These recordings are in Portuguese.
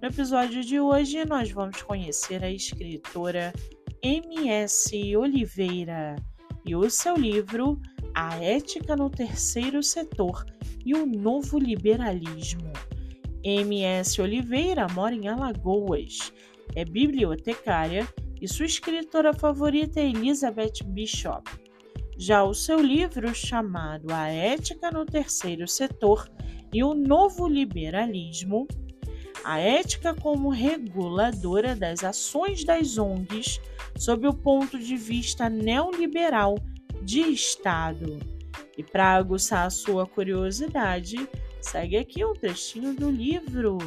No episódio de hoje, nós vamos conhecer a escritora M.S. Oliveira e o seu livro A Ética no Terceiro Setor e o Novo Liberalismo. M.S. Oliveira mora em Alagoas, é bibliotecária e sua escritora favorita é Elizabeth Bishop. Já o seu livro, chamado A Ética no Terceiro Setor e o Novo Liberalismo, a ética como reguladora das ações das ONGs sob o ponto de vista neoliberal de Estado. E para aguçar a sua curiosidade, segue aqui um trechinho do livro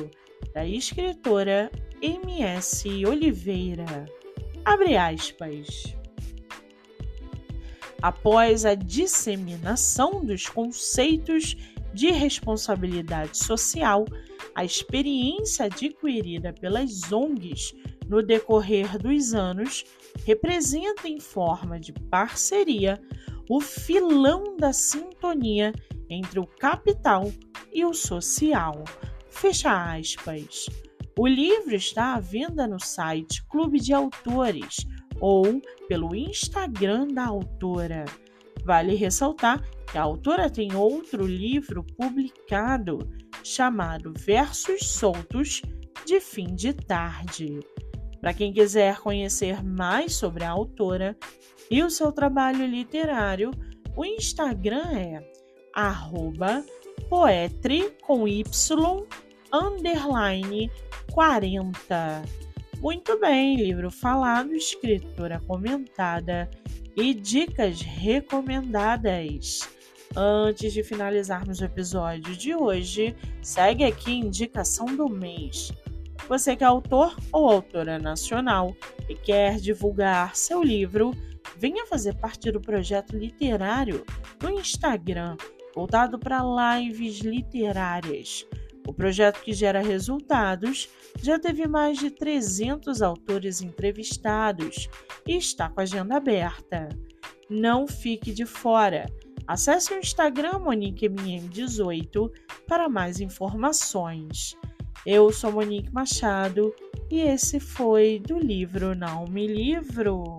da escritora M.S. Oliveira. Abre aspas. Após a disseminação dos conceitos de responsabilidade social, a experiência adquirida pelas ONGs no decorrer dos anos representa em forma de parceria o filão da sintonia entre o capital e o social. Fecha aspas. O livro está à venda no site Clube de Autores ou pelo Instagram da autora. Vale ressaltar que a autora tem outro livro publicado chamado Versos Soltos de Fim de Tarde. Para quem quiser conhecer mais sobre a autora e o seu trabalho literário, o Instagram é poetre com y underline 40. Muito bem, livro falado, escritora comentada e dicas recomendadas. Antes de finalizarmos o episódio de hoje, segue aqui indicação do mês. Você que é autor ou autora nacional e quer divulgar seu livro, venha fazer parte do projeto literário no Instagram, voltado para lives literárias. O projeto que gera resultados já teve mais de 300 autores entrevistados e está com a agenda aberta. Não fique de fora. Acesse o Instagram MoniqueMM18 para mais informações. Eu sou Monique Machado e esse foi do livro Não Me Livro.